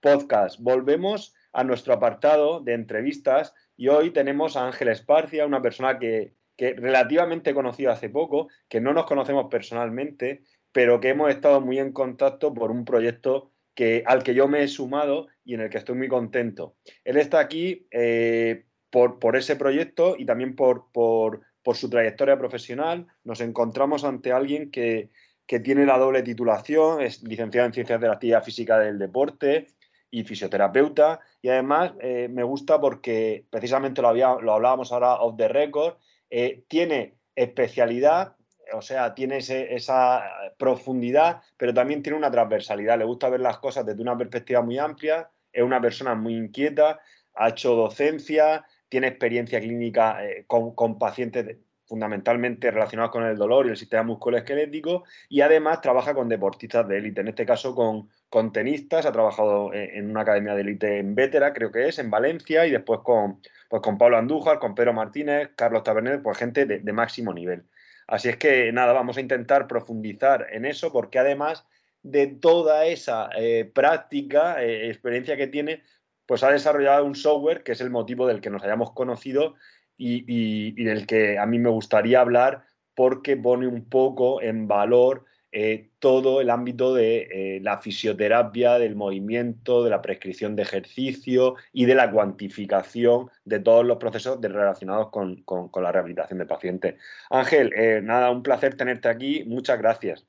podcast. Volvemos a nuestro apartado de entrevistas y hoy tenemos a Ángel Esparcia, una persona que, relativamente he conocido hace poco, que no nos conocemos personalmente, pero que hemos estado muy en contacto por un proyecto que, al que yo me he sumado y en el que estoy muy contento. Él está aquí eh, por, por, ese proyecto y también por, por, por, su trayectoria profesional. Nos encontramos ante alguien que, que tiene la doble titulación, es licenciado en Ciencias de la Actividad Física del Deporte, y fisioterapeuta. Y además eh, me gusta porque precisamente lo, había, lo hablábamos ahora off the record, eh, tiene especialidad, o sea, tiene esa profundidad, pero también tiene una transversalidad. Le gusta ver las cosas desde una perspectiva muy amplia, es una persona muy inquieta, ha hecho docencia, tiene experiencia clínica eh, con, con pacientes fundamentalmente relacionados con el dolor y el sistema musculoesquelético y además trabaja con deportistas de élite, en este caso con, con tenistas, ha trabajado en, una academia de élite en Vétera, creo que es, en Valencia y después con, pues con Pablo Andújar, con Pedro Martínez, Carlos Tabernet, pues gente de, máximo nivel. Así es que nada, vamos a intentar profundizar en eso porque además de toda esa eh, práctica, eh, experiencia que tiene, pues ha desarrollado un software que es el motivo del que nos hayamos conocido y, del que a mí me gustaría hablar porque pone un poco en valor eh, todo el ámbito de eh, la fisioterapia, del movimiento, de la prescripción de ejercicio y de la cuantificación de todos los procesos relacionados con, la rehabilitación de pacientes. Ángel, eh, nada, un placer tenerte aquí. Muchas gracias.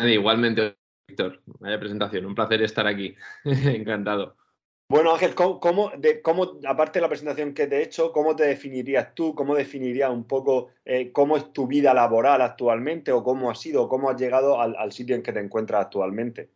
Igualmente, Víctor. Vaya presentación. Un placer estar aquí. Encantado. Bueno, Ángel, ¿cómo, de, cómo, aparte de la presentación que te he hecho, cómo te definirías tú? ¿Cómo definirías un poco eh, cómo es tu vida laboral actualmente o cómo ha sido, cómo has llegado al, sitio en que te encuentras actualmente?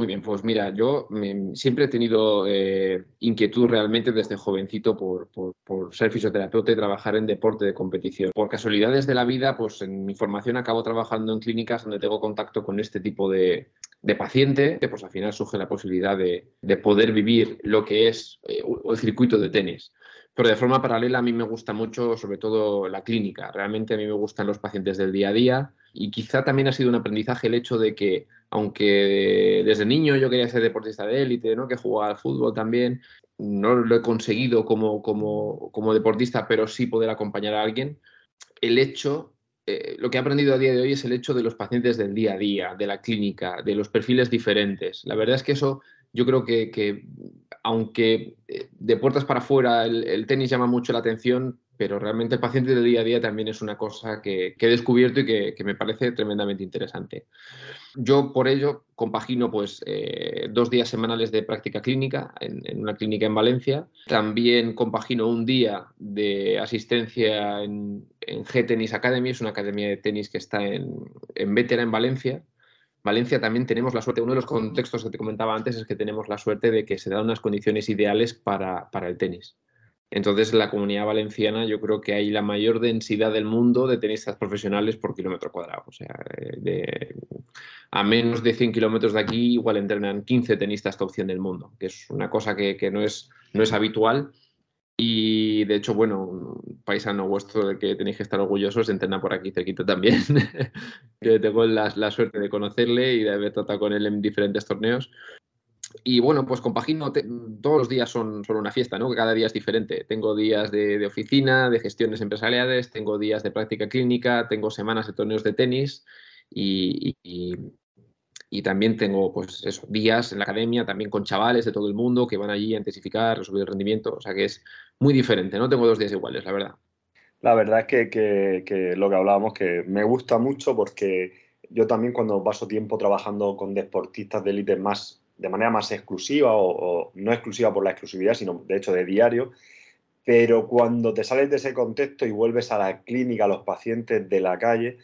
Muy bien, pues mira, yo siempre he tenido eh, inquietud realmente desde jovencito por, por, ser fisioterapeuta y trabajar en deporte de competición. Por casualidades de la vida, pues en mi formación acabo trabajando en clínicas donde tengo contacto con este tipo de, de paciente, pues al final surge la posibilidad de, poder vivir lo que es eh, el circuito de tenis. Pero de forma paralela a mí me gusta mucho sobre todo la clínica. Realmente a mí me gustan los pacientes del día a día y quizá también ha sido un aprendizaje el hecho de que aunque desde niño yo quería ser deportista de élite, ¿no? que jugaba al fútbol también, no lo he conseguido como, como, como deportista, pero sí poder acompañar a alguien, el hecho eh, lo que he aprendido a día de hoy es el hecho de los pacientes del día a día, de la clínica, de los perfiles diferentes. La verdad es que eso yo creo que, aunque eh, de puertas para afuera el, tenis llama mucho la atención, pero realmente el paciente del día a día también es una cosa que, he descubierto y que, me parece tremendamente interesante. Yo por ello compagino pues eh, dos días semanales de práctica clínica en, una clínica en Valencia. También compagino un día de asistencia en, en G-Tennis Academy, es una academia de tenis que está en, en Vétera, en Valencia. Valencia también tenemos la suerte, uno de los contextos que te comentaba antes es que tenemos la suerte de que se dan unas condiciones ideales para, para el tenis. Entonces, la comunidad valenciana, yo creo que hay la mayor densidad del mundo de tenistas profesionales por kilómetro cuadrado. O sea, de, a menos de 100 kilómetros de aquí, igual entrenan 15 tenistas top 100 del mundo, que es una cosa que, no, es, no es habitual. Y de hecho, bueno, un paisano vuestro de que tenéis que estar orgullosos entrena por aquí cerquita también. que tengo la, la, suerte de conocerle y de haber tratado con él en diferentes torneos. Y bueno, pues compagino, todos los días son, son, una fiesta, ¿no? Cada día es diferente. Tengo días de, oficina, de gestiones empresariales, tengo días de práctica clínica, tengo semanas de torneos de tenis y, y, también tengo, pues eso, días en la academia, también con chavales de todo el mundo que van allí a intensificar, a subir el rendimiento. O sea que es muy diferente, no tengo dos días iguales, la verdad. La verdad es que, lo que hablábamos, que me gusta mucho porque yo también cuando paso tiempo trabajando con deportistas de élite más, de manera más exclusiva o, no exclusiva por la exclusividad, sino de hecho de diario, pero cuando te sales de ese contexto y vuelves a la clínica, a los pacientes de la calle,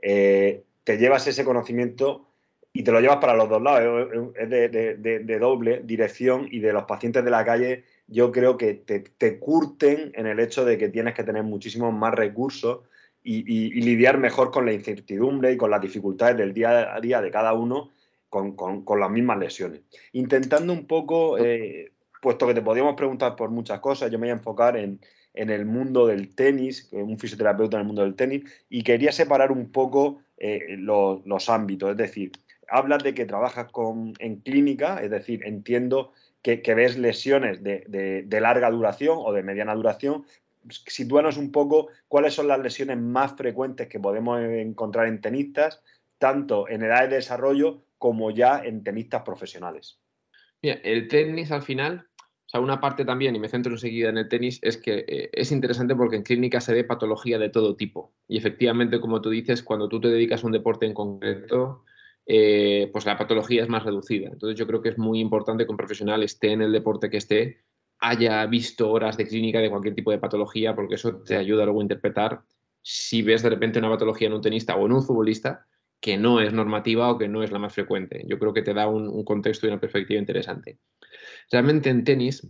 eh, te llevas ese conocimiento y te lo llevas para los dos lados, es de, doble dirección y de los pacientes de la calle yo creo que te, curten en el hecho de que tienes que tener muchísimos más recursos y, lidiar mejor con la incertidumbre y con las dificultades del día a día de cada uno con, las mismas lesiones. Intentando un poco, eh, puesto que te podíamos preguntar por muchas cosas, yo me voy a enfocar en, el mundo del tenis, un fisioterapeuta en el mundo del tenis, y quería separar un poco eh, los, los ámbitos, es decir, hablas de que trabajas con, en clínica, es decir, entiendo que, ves lesiones de, larga duración o de mediana duración. Sitúanos un poco cuáles son las lesiones más frecuentes que podemos encontrar en tenistas, tanto en edad de desarrollo como ya en tenistas profesionales. El tenis al final, o sea, una parte también, y me centro enseguida en el tenis, es que eh, es interesante porque en clínica se ve patología de todo tipo. Y efectivamente, como tú dices, cuando tú te dedicas a un deporte en concreto, eh, pues la patología es más reducida. Entonces yo creo que es muy importante que un profesional esté en el deporte que esté, haya visto horas de clínica de cualquier tipo de patología, porque eso te ayuda luego a interpretar si ves de repente una patología en un tenista o en un futbolista que no es normativa o que no es la más frecuente. Yo creo que te da un, contexto y una perspectiva interesante. Realmente en tenis,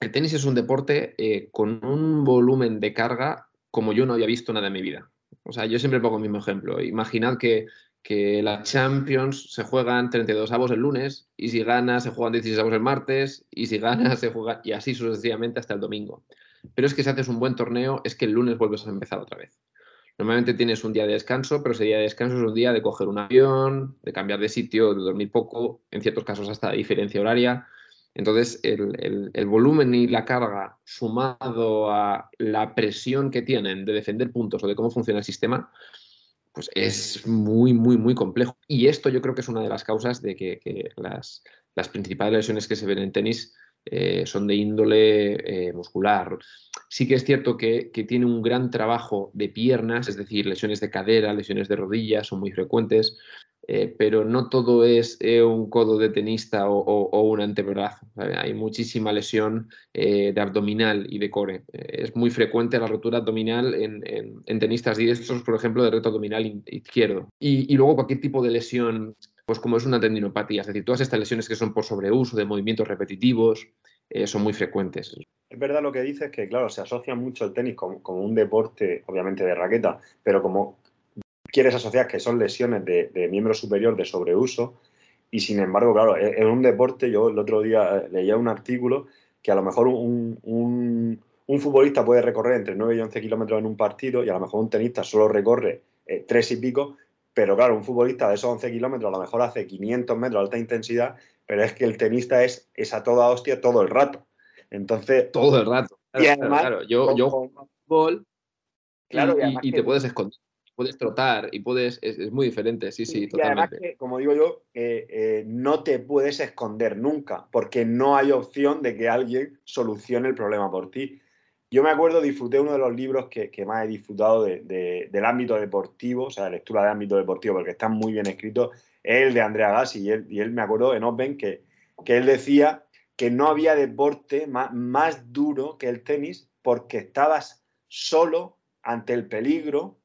el tenis es un deporte eh, con un volumen de carga como yo no había visto nada en mi vida. O sea, yo siempre pongo el mismo ejemplo. Imaginad que que la Champions se juegan 32 avos el lunes y si gana se juegan 16 avos el martes y si gana se juega y así sucesivamente hasta el domingo. Pero es que si haces un buen torneo es que el lunes vuelves a empezar otra vez. Normalmente tienes un día de descanso, pero ese día de descanso es un día de coger un avión, de cambiar de sitio, de dormir poco, en ciertos casos hasta diferencia horaria. Entonces, el, volumen y la carga sumado a la presión que tienen de defender puntos o de cómo funciona el sistema, pues es muy, muy, muy complejo. Y esto yo creo que es una de las causas de que, las, principales lesiones que se ven en tenis eh, son de índole eh, muscular. Sí que es cierto que, que, tiene un gran trabajo de piernas, es decir, lesiones de cadera, lesiones de rodillas son muy frecuentes, eh, pero no todo es un codo de tenista o, un antebrazo. Hay muchísima lesión de abdominal y de core. es muy frecuente la rotura abdominal en, tenistas diestros, por ejemplo, de reto abdominal izquierdo. Y, luego cualquier tipo de lesión, pues como es una tendinopatía, es decir, todas estas lesiones que son por sobreuso de movimientos repetitivos, son muy frecuentes. Es verdad lo que dices, que claro, se asocia mucho el tenis como, un deporte, obviamente de raqueta, pero como quieres asociar que son lesiones de, miembro superior de sobreuso y sin embargo, claro, en un deporte, yo el otro día eh, leía un artículo que a lo mejor un, futbolista puede recorrer entre 9 y 11 kilómetros en un partido y a lo mejor un tenista solo recorre eh, tres 3 y pico, pero claro, un futbolista de esos 11 kilómetros a lo mejor hace 500 metros de alta intensidad, pero es que el tenista es, esa toda hostia todo el rato. Entonces... Todo el rato. y además, claro, yo, yo fútbol claro, y, te puedes esconder puedes trotar y puedes, es, muy diferente, sí, sí, totalmente. Y además que, como digo yo, eh, no te puedes esconder nunca, porque no hay opción de que alguien solucione el problema por ti. Yo me acuerdo, disfruté uno de los libros que, más he disfrutado del ámbito deportivo, o sea, lectura de ámbito deportivo, porque están muy bien escritos, es el de Andrea Gassi, y él, y él me acuerdo en Open que, que él decía que no había deporte más, más duro que el tenis porque estabas solo ante el peligro,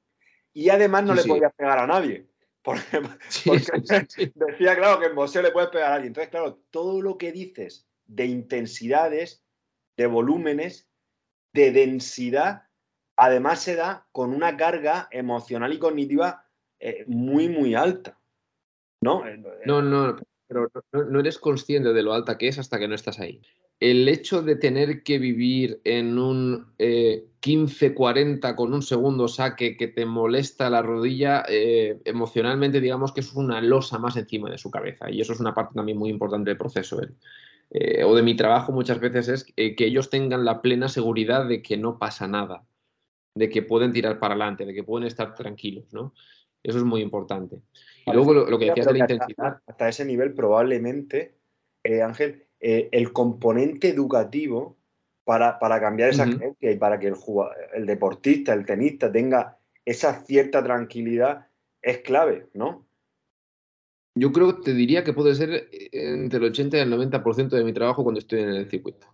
y además no le podías pegar a nadie. Porque, decía, claro, que en boxeo le puedes pegar a alguien. Entonces, claro, todo lo que dices de intensidades, de volúmenes, de densidad, además se da con una carga emocional y cognitiva eh, muy, muy alta. ¿No? No, no, pero no, eres consciente de lo alta que es hasta que no estás ahí. El hecho de tener que vivir en un eh, 15-40 con un segundo saque que te molesta la rodilla, eh, emocionalmente digamos que es una losa más encima de su cabeza y eso es una parte también muy importante del proceso. Eh, o de mi trabajo muchas veces es que ellos tengan la plena seguridad de que no pasa nada, de que pueden tirar para adelante, de que pueden estar tranquilos, ¿no? Eso es muy importante. Y luego lo, que decías de la intensidad. Hasta, ese nivel probablemente, eh, Ángel, el componente educativo para, cambiar esa creencia y para que el, el deportista, el tenista tenga esa cierta tranquilidad es clave, ¿no? Yo creo que te diría que puede ser eh, entre el 80 y el 90% de mi trabajo cuando estoy en el circuito.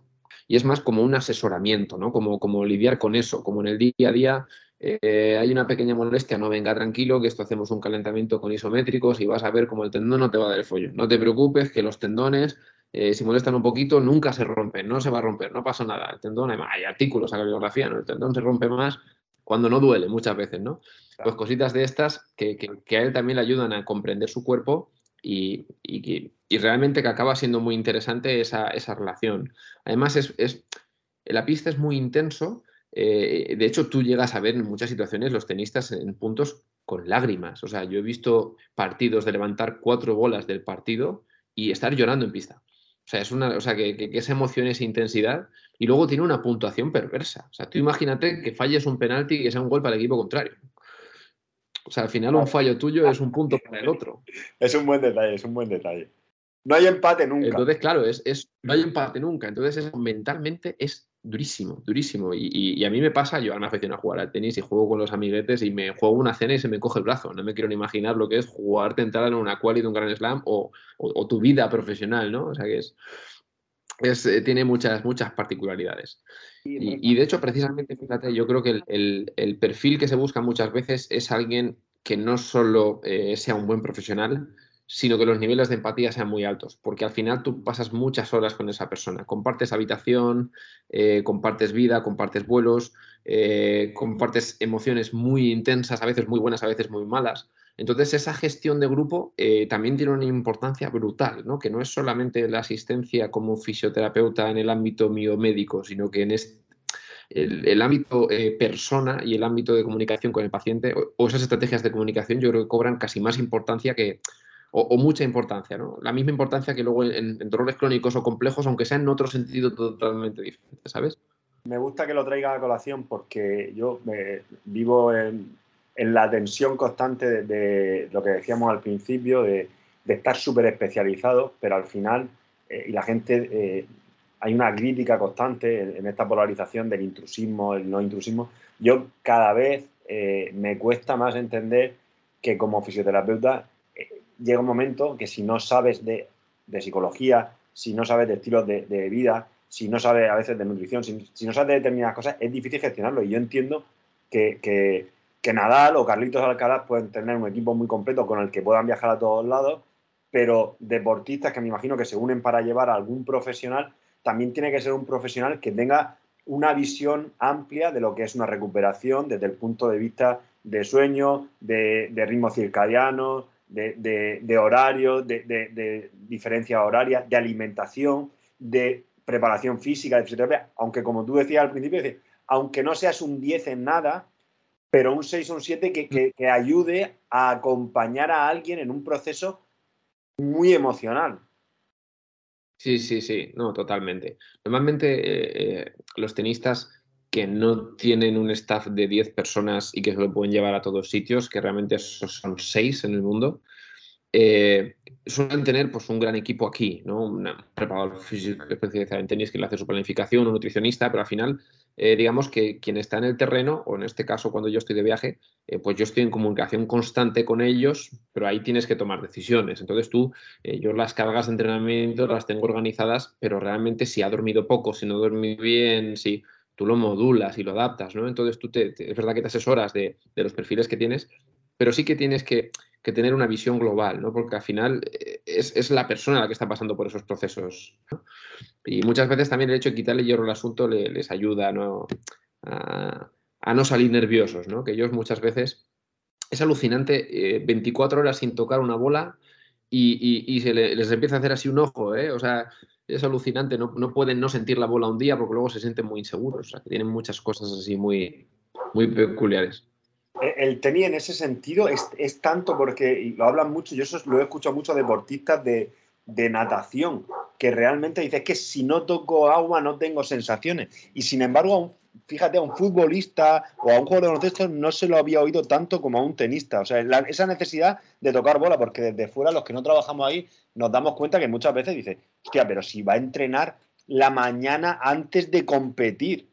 Y es más como un asesoramiento, ¿no? Como, como lidiar con eso, como en el día a día eh, hay una pequeña molestia, no venga tranquilo, que esto hacemos un calentamiento con isométricos y vas a ver cómo el tendón no te va a dar el follo. No te preocupes, que los tendones, eh, si molestan un poquito, nunca se rompen, no se va a romper, no pasa nada. El tendón, hay artículos a la biografía, ¿no? El tendón se rompe más cuando no duele muchas veces, ¿no? Pues cositas de estas que, a él también le ayudan a comprender su cuerpo y, realmente que acaba siendo muy interesante esa, relación. Además, es, la pista es muy intenso. Eh, de hecho, tú llegas a ver en muchas situaciones los tenistas en puntos con lágrimas. O sea, yo he visto partidos de levantar cuatro bolas del partido y estar llorando en pista. O sea, es una, o sea que, que, esa emoción, esa intensidad, y luego tiene una puntuación perversa. O sea, tú imagínate que falles un penalti y que sea un gol para el equipo contrario. O sea, al final un fallo tuyo es un punto para el otro. Es un buen detalle, es un buen detalle. No hay empate nunca. Entonces, claro, es, es no hay empate nunca. Entonces, mentalmente es durísimo, durísimo. Y, a mí me pasa, yo me aficiono a jugar al tenis y juego con los amiguetes y me juego una cena y se me coge el brazo. No me quiero ni imaginar lo que es jugar tentada en una quali de un Grand Slam o, tu vida profesional, ¿no? O sea que es, es eh, tiene muchas, muchas particularidades. Y, de hecho, precisamente, fíjate, yo creo que el, perfil que se busca muchas veces es alguien que no solo eh, sea un buen profesional, sino que los niveles de empatía sean muy altos, porque al final tú pasas muchas horas con esa persona, compartes habitación, eh, compartes vida, compartes vuelos, eh, compartes emociones muy intensas, a veces muy buenas, a veces muy malas. Entonces esa gestión de grupo eh, también tiene una importancia brutal, ¿no? que no es solamente la asistencia como fisioterapeuta en el ámbito médico, sino que en el, ámbito persona y el ámbito de comunicación con el paciente o esas estrategias de comunicación yo creo que cobran casi más importancia que o, mucha importancia, ¿no? La misma importancia que luego en, dolores crónicos o complejos, aunque sea en otro sentido totalmente diferente, ¿sabes? Me gusta que lo traiga a colación porque yo vivo en, la tensión constante de, lo que decíamos al principio, de, estar súper especializado, pero al final, eh, y la gente, eh, hay una crítica constante en, esta polarización del intrusismo, el no intrusismo. Yo cada vez eh, me cuesta más entender que como fisioterapeuta llega un momento que si no sabes de, psicología, si no sabes de estilos de, vida, si no sabes a veces de nutrición, si, no sabes de determinadas cosas, es difícil gestionarlo. Y yo entiendo que, Nadal o Carlitos Alcaraz pueden tener un equipo muy completo con el que puedan viajar a todos lados, pero deportistas que me imagino que se unen para llevar a algún profesional, también tiene que ser un profesional que tenga una visión amplia de lo que es una recuperación desde el punto de vista de sueño, de, de ritmo circadiano, de, de, horario, de, de diferencia horaria, de alimentación, de preparación física, de fisioterapia, aunque como tú decías al principio, aunque no seas un 10 en nada, pero un 6 o un 7 que, que, ayude a acompañar a alguien en un proceso muy emocional. Sí, sí, sí, no, totalmente. Normalmente eh, eh, los tenistas que no tienen un staff de 10 personas y que se lo pueden llevar a todos sitios, que realmente son 6 en el mundo, eh, suelen tener pues, un gran equipo aquí, ¿no? un preparador físico especializado en tenis que le hace su planificación, un nutricionista, pero al final, eh, digamos que quien está en el terreno, o en este caso cuando yo estoy de viaje, eh, pues yo estoy en comunicación constante con ellos, pero ahí tienes que tomar decisiones. Entonces tú, yo las cargas de entrenamiento las tengo organizadas, pero realmente si ha dormido poco, si no dormido bien, si tú lo modulas y lo adaptas, ¿no? Entonces tú te, es verdad que te asesoras de, los perfiles que tienes, pero sí que tienes que, tener una visión global, ¿no? Porque al final eh, es, la persona la que está pasando por esos procesos. Y muchas veces también el hecho de quitarle hierro al asunto les ayuda A, no salir nerviosos, ¿no? Que ellos muchas veces es alucinante, 24 eh, horas sin tocar una bola y, se les empieza a hacer así un ojo, ¿eh? O sea, es alucinante, no, pueden no sentir la bola un día porque luego se sienten muy inseguros, o sea, que tienen muchas cosas así muy, muy peculiares. E, el tenis en ese sentido es, tanto porque, lo hablan mucho, yo eso lo he escuchado mucho a deportistas de, natación, que realmente dice que si no toco agua no tengo sensaciones. Y sin embargo, fíjate, a un futbolista o a un jugador de baloncesto no se lo había oído tanto como a un tenista. O sea, esa necesidad de tocar bola, porque desde fuera los que no trabajamos ahí nos damos cuenta que muchas veces dice, hostia, pero si va a entrenar, la mañana antes de competir.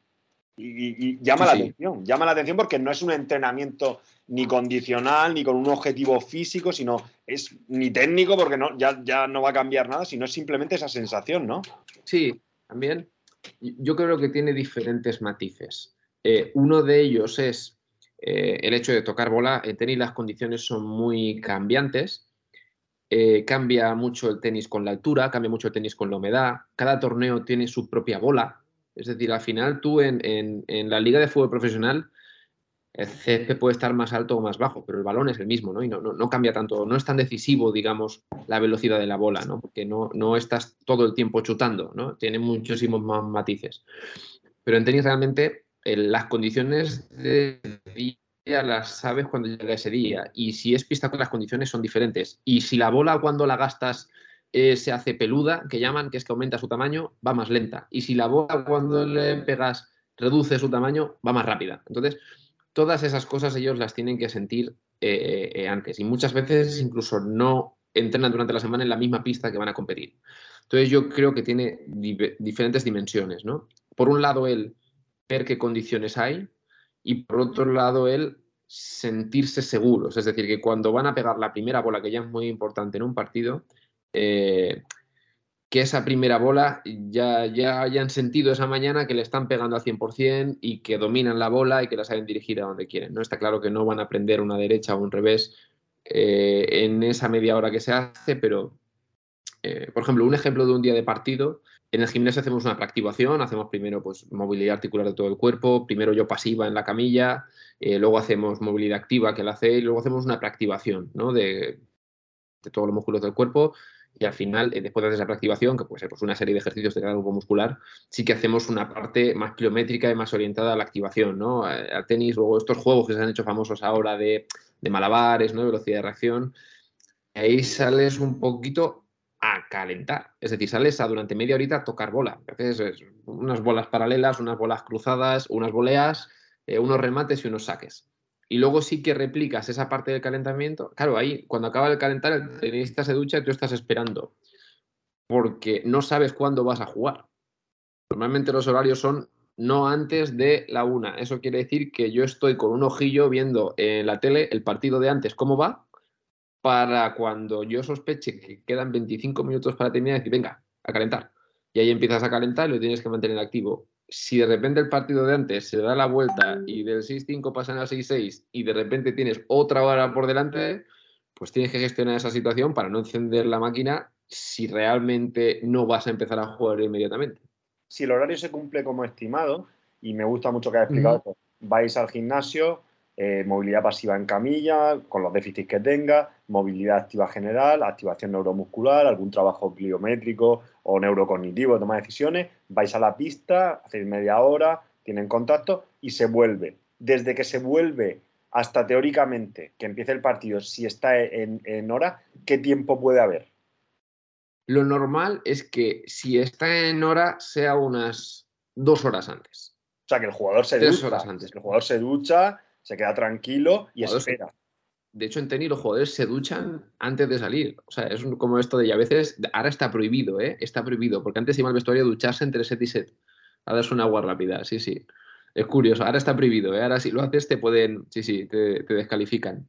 Y, llama la atención, llama la atención porque no es un entrenamiento ni condicional, ni con un objetivo físico, sino es ni técnico porque no, ya, ya no va a cambiar nada, sino es simplemente esa sensación, ¿no? Sí, también. Yo creo que tiene diferentes matices. Eh, uno de ellos es eh, el hecho de tocar bola. En tenis las condiciones son muy cambiantes. Eh, cambia mucho el tenis con la altura, cambia mucho el tenis con la humedad. Cada torneo tiene su propia bola. Es decir, al final tú en, la liga de fútbol profesional el césped puede estar más alto o más bajo, pero el balón es el mismo, ¿no? Y no, no, cambia tanto, no es tan decisivo, digamos, la velocidad de la bola, ¿no? Porque no, no estás todo el tiempo chutando, ¿no? Tiene muchísimos más matices. Pero en tenis realmente las condiciones de día las sabes cuando llega ese día. Y si es pista las condiciones son diferentes. Y si la bola cuando la gastas eh, se hace peluda, que llaman, que es que aumenta su tamaño, va más lenta. Y si la bola cuando le pegas reduce su tamaño, va más rápida. Entonces, todas esas cosas ellos las tienen que sentir eh, eh, antes. Y muchas veces incluso no entrenan durante la semana en la misma pista que van a competir. Entonces yo creo que tiene diferentes dimensiones, ¿no? Por un lado, el ver qué condiciones hay y por otro lado el sentirse seguros, es decir, que cuando van a pegar la primera bola, que ya es muy importante en un partido, eh, que esa primera bola ya, ya hayan sentido esa mañana que le están pegando al 100% y que dominan la bola y que la saben dirigir a donde quieren. ¿no? Está claro que no van a aprender una derecha o un revés eh, en esa media hora que se hace, pero, eh, por ejemplo, un ejemplo de un día de partido en el gimnasio hacemos una preactivación, hacemos primero pues, movilidad articular de todo el cuerpo, primero yo pasiva en la camilla, luego hacemos movilidad activa que la hace y luego hacemos una preactivación ¿no? de, todos los músculos del cuerpo y al final, eh, después de esa preactivación, que puede ser pues, una serie de ejercicios de cada grupo muscular, sí que hacemos una parte más kilométrica y más orientada a la activación, ¿no? Al tenis, luego estos juegos que se han hecho famosos ahora de, malabares, ¿no? De velocidad de reacción, ahí sales un poquito a calentar. Es decir, sales a durante media horita a tocar bola. Entonces, unas bolas paralelas, unas bolas cruzadas, unas voleas, eh, unos remates y unos saques. Y luego sí que replicas esa parte del calentamiento. Claro, ahí cuando acaba de calentar, el tenista se ducha y tú estás esperando. Porque no sabes cuándo vas a jugar. Normalmente los horarios son no antes de la una. Eso quiere decir que yo estoy con un ojillo viendo en la tele el partido de antes, cómo va, para cuando yo sospeche que quedan 25 minutos para terminar, decir, venga, a calentar. Y ahí empiezas a calentar y lo tienes que mantener activo. Si de repente el partido de antes se da la vuelta y del 6-5 pasan al 6-6 y de repente tienes otra hora por delante, pues tienes que gestionar esa situación para no encender la máquina si realmente no vas a empezar a jugar inmediatamente. Si el horario se cumple como estimado, y me gusta mucho que haya explicado vais al gimnasio, eh, movilidad pasiva en camilla, con los déficits que tenga, movilidad activa general, activación neuromuscular, algún trabajo pliométrico o neurocognitivo de tomar decisiones, vais a la pista, hacéis media hora, tienen contacto y se vuelve. Desde que se vuelve hasta teóricamente que empiece el partido, si está en, en hora, ¿qué tiempo puede haber? Lo normal es que si está en hora sea unas dos horas antes. O sea, que el jugador se ducha. Horas antes. El jugador se ducha, se queda tranquilo y espera. De hecho, en tenis los jugadores se duchan antes de salir. O sea, es como esto de, y a veces, ahora está prohibido, ¿eh? Está prohibido, porque antes iba al vestuario a ducharse entre set y set. A darse una agua rápida, sí, sí. Es curioso, ahora está prohibido, ¿eh? Ahora si lo haces te pueden, sí, sí, te, descalifican.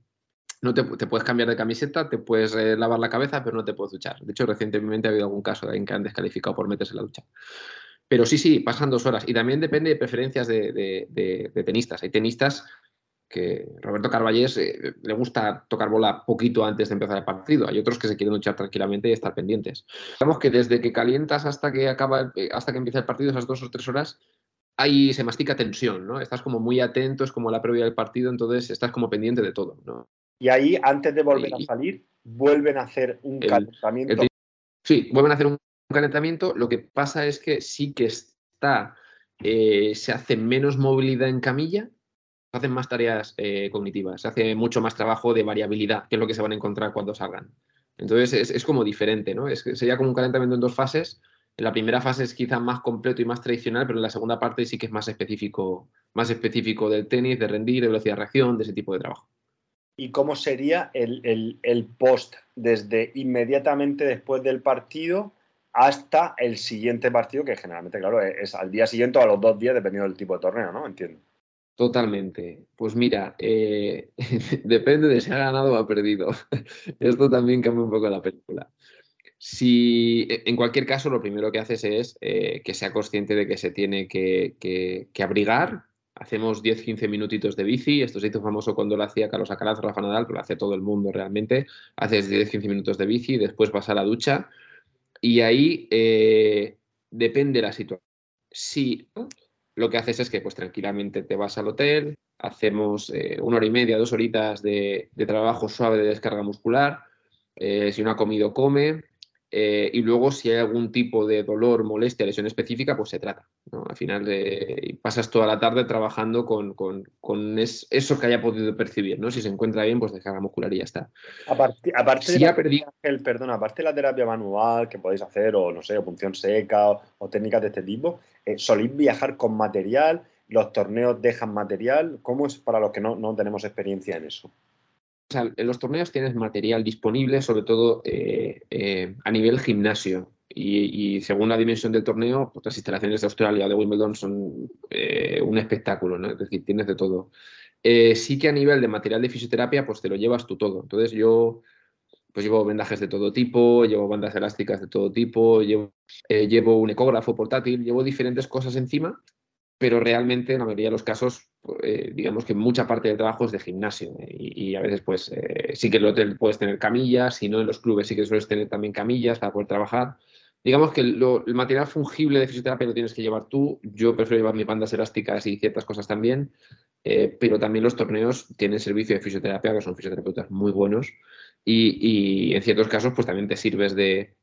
No te, puedes cambiar de camiseta, te puedes eh, lavar la cabeza, pero no te puedes duchar. De hecho, recientemente ha habido algún caso de alguien que han descalificado por meterse en la ducha. Pero sí, sí, pasan dos horas. Y también depende de preferencias de, de tenistas. Hay tenistas que Roberto Carballés eh, le gusta tocar bola poquito antes de empezar el partido. Hay otros que se quieren luchar tranquilamente y estar pendientes. Digamos que desde que calientas hasta que acaba, eh, hasta que empieza el partido, esas dos o tres horas, ahí se mastica tensión, ¿no? Estás como muy atento, es como la previa del partido, entonces estás como pendiente de todo, ¿no? Y ahí, antes de volver a salir, vuelven a hacer un calentamiento. sí, vuelven a hacer un calentamiento. Lo que pasa es que sí que está, eh, se hace menos movilidad en camilla, hacen más tareas eh, cognitivas, se hace mucho más trabajo de variabilidad, que es lo que se van a encontrar cuando salgan. Entonces es, como diferente, ¿no? Es, sería como un calentamiento en dos fases. En la primera fase es quizá más completo y más tradicional, pero en la segunda parte sí que es más específico, más específico del tenis, de rendir, de velocidad de reacción, de ese tipo de trabajo. ¿Y cómo sería el, el post desde inmediatamente después del partido hasta el siguiente partido, que generalmente, claro, es, al día siguiente o a los dos días, dependiendo del tipo de torneo, ¿no? Entiendo. Totalmente. Pues mira, eh, depende de si ha ganado o ha perdido. Esto también cambia un poco la película. Si, e, en cualquier caso, lo primero que haces es eh, que sea consciente de que se tiene que, que, abrigar. Hacemos 10-15 minutitos de bici. Esto se hizo famoso cuando lo hacía Carlos Alcaraz, Rafa Nadal, pero lo hace todo el mundo realmente. Haces 10-15 minutos de bici, después vas a la ducha. Y ahí eh, depende la situación. Si lo que haces es que pues tranquilamente te vas al hotel, hacemos eh, una hora y media, dos horitas de, trabajo suave de descarga muscular. si uno ha comido, come, eh, y luego, si hay algún tipo de dolor, molestia, lesión específica, pues se trata. Al final eh, pasas toda la tarde trabajando con, eso que haya podido percibir. ¿no? Si se encuentra bien, pues descarga muscular y ya está. Aparte, aparte de la, el, perdón, aparte de la terapia manual que podéis hacer, o no sé, o punción seca, o, técnicas de este tipo, eh, ¿soléis viajar con material? ¿Los torneos dejan material? ¿Cómo es para los que no, no tenemos experiencia en eso? En los torneos tienes material disponible, sobre todo eh, eh, a nivel gimnasio. Y, según la dimensión del torneo, pues las instalaciones de Australia de Wimbledon son eh, un espectáculo, ¿no? Es decir, tienes de todo. sí que a nivel de material de fisioterapia, pues te lo llevas tú todo. Entonces yo pues llevo vendajes de todo tipo, llevo bandas elásticas de todo tipo, llevo, llevo un ecógrafo portátil, llevo diferentes cosas encima pero realmente en la mayoría de los casos, eh, digamos que mucha parte del trabajo es de gimnasio eh, y, a veces pues eh, sí que en el hotel puedes tener camillas, si no en los clubes sí que sueles tener también camillas para poder trabajar. Digamos que el material fungible de fisioterapia lo tienes que llevar tú, yo prefiero llevar mis bandas elásticas y ciertas cosas también, pero también los torneos tienen servicio de fisioterapia, que son fisioterapeutas muy buenos y, en ciertos casos pues también te sirves de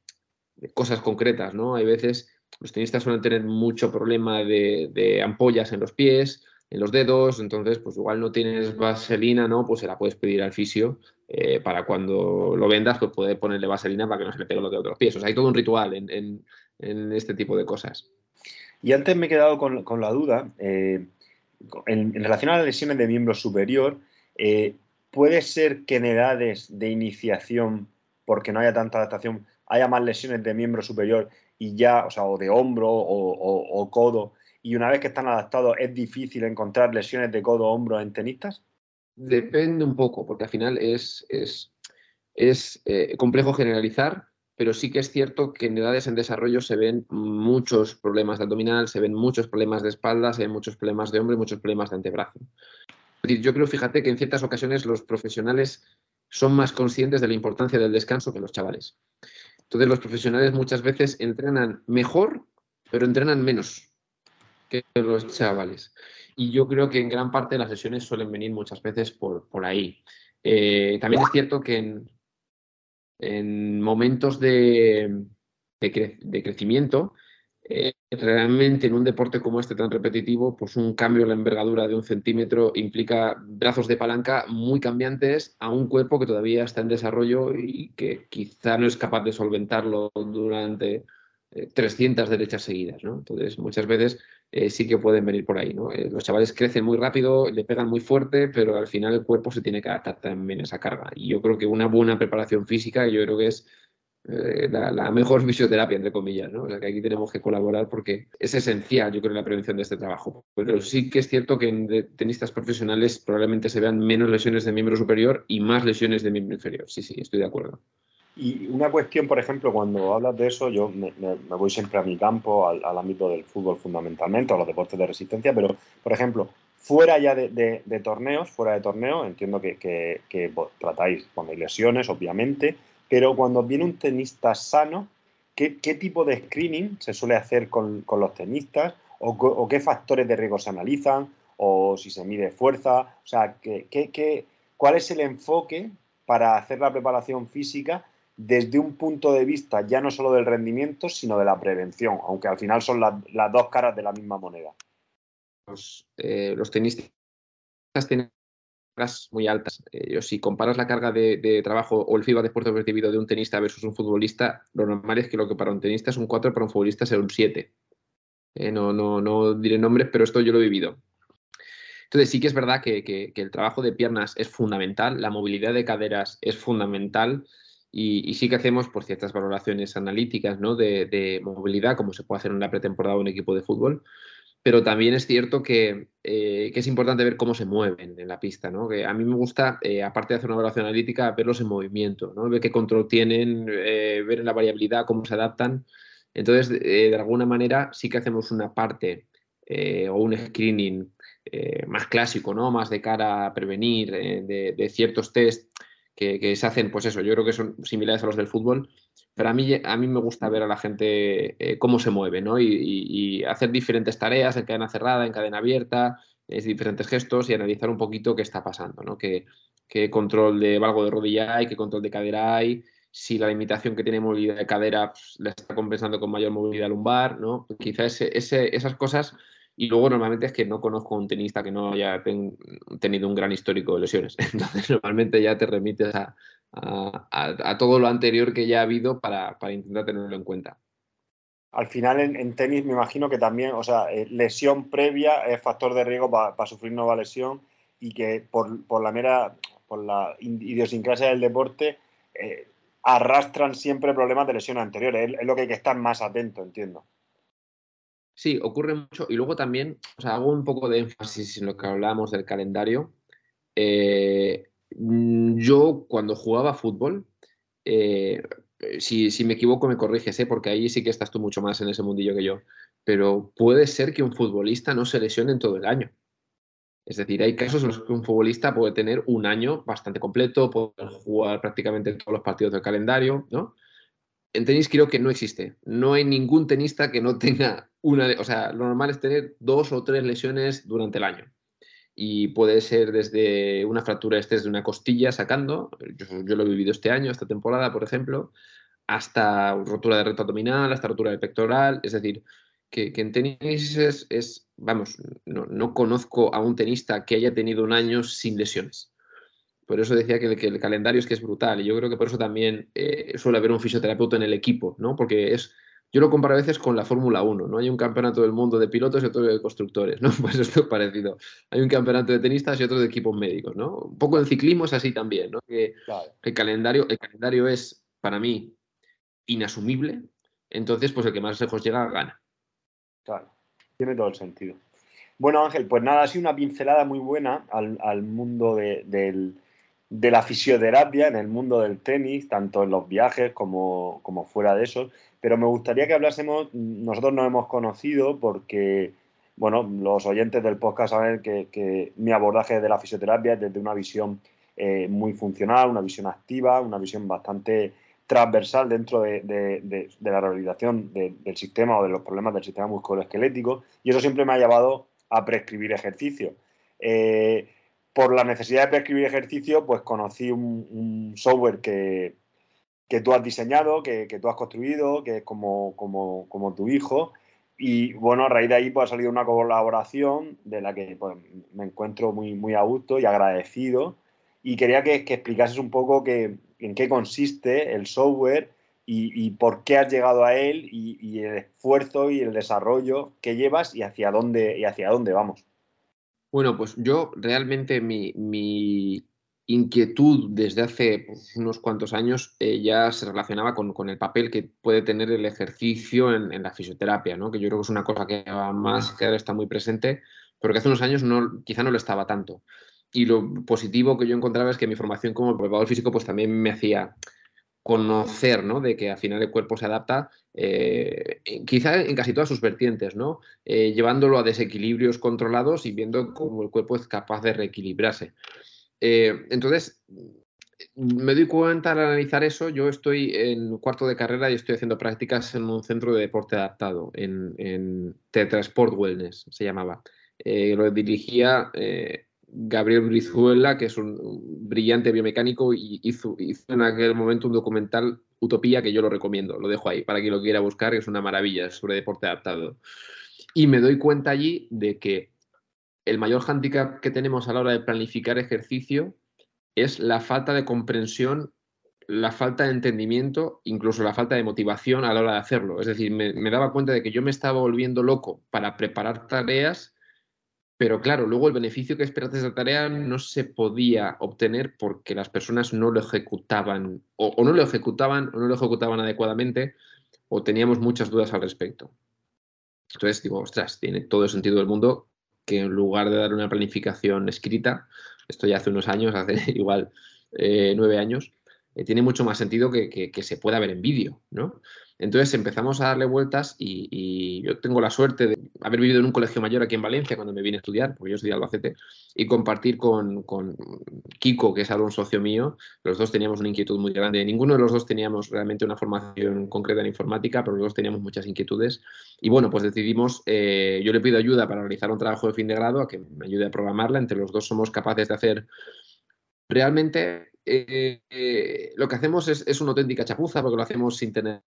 cosas concretas, ¿no? Hay veces los tenistas suelen tener mucho problema de, ampollas en los pies, en los dedos, entonces pues igual no tienes vaselina, ¿no? Pues se la puedes pedir al fisio eh, para cuando lo vendas, pues puede ponerle vaselina para que no se le pegue lo de otros pies. O sea, hay todo un ritual en, este tipo de cosas. Y antes me he quedado con, la duda, eh, en, relación a las lesiones de miembro superior, eh, ¿puede ser que en edades de iniciación, porque no haya tanta adaptación, haya más lesiones de miembro superior y ya, o sea, o de hombro o, codo, y una vez que están adaptados, ¿es difícil encontrar lesiones de codo o hombro en tenistas? Depende un poco, porque al final es, eh, complejo generalizar, pero sí que es cierto que en edades en desarrollo se ven muchos problemas de abdominal, se ven muchos problemas de espalda, se ven muchos problemas de hombro y muchos problemas de antebrazo. Yo creo, fíjate, que en ciertas ocasiones los profesionales son más conscientes de la importancia del descanso que los chavales. Entonces los profesionales muchas veces entrenan mejor, pero entrenan menos que los chavales. Y yo creo que en gran parte las lesiones suelen venir muchas veces por, por ahí. Eh, también es cierto que en, momentos de, de, crecimiento, eh, realmente en un deporte como este tan repetitivo, pues un cambio en la envergadura de un centímetro implica brazos de palanca muy cambiantes a un cuerpo que todavía está en desarrollo y que quizá no es capaz de solventarlo durante 300 eh, derechas seguidas. ¿no? Entonces, muchas veces eh, sí que pueden venir por ahí. ¿no? los chavales crecen muy rápido, le pegan muy fuerte, pero al final el cuerpo se tiene que adaptar también a esa carga. Y yo creo que una buena preparación física, yo creo que es eh, la, mejor fisioterapia, entre comillas, ¿no? O sea que aquí tenemos que colaborar porque es esencial, yo creo, la prevención de este trabajo. Pero sí que es cierto que en tenistas profesionales probablemente se vean menos lesiones de miembro superior y más lesiones de miembro inferior. Sí, sí, estoy de acuerdo. Y una cuestión, por ejemplo, cuando hablas de eso, yo me, voy siempre a mi campo, al, ámbito del fútbol fundamentalmente, a los deportes de resistencia, pero, por ejemplo, fuera ya de, torneos, fuera de torneo, entiendo que, tratáis cuando hay lesiones, obviamente, pero cuando viene un tenista sano, ¿qué, tipo de screening se suele hacer con, los tenistas? O, qué factores de riesgo se analizan? ¿O si se mide fuerza? O sea, ¿qué, cuál es el enfoque para hacer la preparación física desde un punto de vista ya no solo del rendimiento, sino de la prevención, aunque al final son las dos caras de la misma moneda. Los, eh, los tenistas tienen muy altas. Eh, si comparas la carga de, trabajo o el FIBA de esfuerzo percibido de un tenista versus un futbolista, lo normal es que lo que para un tenista es un 4, para un futbolista sea un 7. Eh, no, no, no diré nombres, pero esto yo lo he vivido. Entonces sí que es verdad que, el trabajo de piernas es fundamental, la movilidad de caderas es fundamental y, sí que hacemos por ciertas valoraciones analíticas ¿no? de, movilidad, como se puede hacer en la pretemporada de un equipo de fútbol, pero también es cierto que, eh, es importante ver cómo se mueven en la pista. ¿no? Que a mí me gusta, eh, aparte de hacer una evaluación analítica, verlos en movimiento, ¿no? ver qué control tienen, eh, ver la variabilidad, cómo se adaptan. Entonces, de alguna manera, sí que hacemos una parte o un screening más clásico, ¿no? más de cara a prevenir de, de ciertos test que, se hacen, pues eso, yo creo que son similares a los del fútbol, pero a mí, a mí me gusta ver a la gente eh, cómo se mueve, ¿no? Y, hacer diferentes tareas en cadena cerrada, en cadena abierta, es diferentes gestos y analizar un poquito qué está pasando, ¿no? Qué, qué control de valgo de rodilla hay, qué control de cadera hay, si la limitación que tiene movilidad de cadera pues, le está compensando con mayor movilidad lumbar, ¿no? Quizás ese, esas cosas y luego normalmente es que no conozco a un tenista que no haya tenido un gran histórico de lesiones. Entonces normalmente ya te remites a, todo lo anterior que ya ha habido para, intentar tenerlo en cuenta. Al final en, tenis me imagino que también, o sea, eh, lesión previa es factor de riesgo para sufrir nueva lesión y que por, la mera, por la idiosincrasia del deporte, eh, arrastran siempre problemas de lesión anteriores. es lo que hay que estar más atento, entiendo. Sí, ocurre mucho. Y luego también, o sea, hago un poco de énfasis en lo que hablábamos del calendario. Eh, yo cuando jugaba fútbol, eh, si, me equivoco me corriges, ¿eh? porque ahí sí que estás tú mucho más en ese mundillo que yo, pero puede ser que un futbolista no se lesione en todo el año. Es decir, hay casos en los que un futbolista puede tener un año bastante completo, puede jugar prácticamente todos los partidos del calendario, ¿no? en tenis creo que no existe. No hay ningún tenista que no tenga una, o sea, lo normal es tener dos o tres lesiones durante el año. Y puede ser desde una fractura este de una costilla sacando, yo, lo he vivido este año, esta temporada, por ejemplo, hasta rotura de recto abdominal, hasta rotura de pectoral. Es decir, que, en tenis es, vamos, no, no, conozco a un tenista que haya tenido un año sin lesiones. Por eso decía que el, calendario es que es brutal. Y yo creo que por eso también eh, suele haber un fisioterapeuta en el equipo, ¿no? Porque es. Yo lo comparo a veces con la Fórmula 1, ¿no? Hay un campeonato del mundo de pilotos y otro de constructores, ¿no? Pues esto es parecido. Hay un campeonato de tenistas y otro de equipos médicos, ¿no? Un poco en ciclismo es así también, ¿no? Que el, calendario, el calendario es, para mí, inasumible. Entonces, pues el que más lejos llega, gana. Claro, tiene todo el sentido. Bueno, Ángel, pues nada, ha sido una pincelada muy buena al, mundo del, de la fisioterapia en el mundo del tenis, tanto en los viajes como, fuera de esos. Pero me gustaría que hablásemos, nosotros nos hemos conocido porque, bueno, los oyentes del podcast saben que, mi abordaje de la fisioterapia es desde una visión eh, muy funcional, una visión activa, una visión bastante transversal dentro de, la rehabilitación del sistema o de los problemas del sistema musculoesquelético y eso siempre me ha llevado a prescribir ejercicio. Eh, por la necesidad de prescribir ejercicio, pues conocí un, software que, tú has diseñado, que, tú has construido, que es como, como, tu hijo. Y bueno, a raíz de ahí pues, ha salido una colaboración de la que pues, me encuentro muy, muy a gusto y agradecido. Y quería que, explicases un poco que, en qué consiste el software y, por qué has llegado a él y, y, el esfuerzo y el desarrollo que llevas y hacia dónde, y hacia dónde vamos. Bueno, pues yo realmente mi, inquietud desde hace pues, unos cuantos años eh, ya se relacionaba con, el papel que puede tener el ejercicio en, la fisioterapia, ¿no? que yo creo que es una cosa que más que ahora está muy presente, pero que hace unos años no, quizá no lo estaba tanto. Y lo positivo que yo encontraba es que mi formación como preparador físico pues también me hacía conocer, ¿no? De que al final el cuerpo se adapta, eh, quizá en casi todas sus vertientes, ¿no? Eh, llevándolo a desequilibrios controlados y viendo cómo el cuerpo es capaz de reequilibrarse. Eh, entonces, me doy cuenta al analizar eso, yo estoy en cuarto de carrera y estoy haciendo prácticas en un centro de deporte adaptado, en, en Tetra Sport Wellness, se llamaba. lo dirigía Gabriel Brizuela, que es un brillante biomecánico, hizo, en aquel momento un documental Utopía que yo lo recomiendo, lo dejo ahí para quien lo quiera buscar, es una maravilla sobre deporte adaptado. Y me doy cuenta allí de que el mayor hándicap que tenemos a la hora de planificar ejercicio es la falta de comprensión, la falta de entendimiento, incluso la falta de motivación a la hora de hacerlo. Es decir, me daba cuenta de que yo me estaba volviendo loco para preparar tareas Pero claro, luego el beneficio que esperas de esa tarea no se podía obtener porque las personas no lo ejecutaban o, no lo ejecutaban o no lo ejecutaban adecuadamente o teníamos muchas dudas al respecto. Entonces digo, ostras, tiene todo el sentido del mundo que en lugar de dar una planificación escrita, esto ya hace unos años, hace igual eh, nueve años, eh, tiene mucho más sentido que, que, se pueda ver en vídeo, ¿no? Entonces empezamos a darle vueltas y, yo tengo la suerte de haber vivido en un colegio mayor aquí en Valencia cuando me vine a estudiar, porque yo estudié Albacete, y compartir con, Kiko, que es ahora un socio mío. Los dos teníamos una inquietud muy grande. Ninguno de los dos teníamos realmente una formación concreta en informática, pero los dos teníamos muchas inquietudes. Y bueno, pues decidimos, eh, yo le pido ayuda para realizar un trabajo de fin de grado, a que me ayude a programarla. Entre los dos somos capaces de hacer realmente eh, eh, lo que hacemos es, es, una auténtica chapuza porque lo hacemos sin tener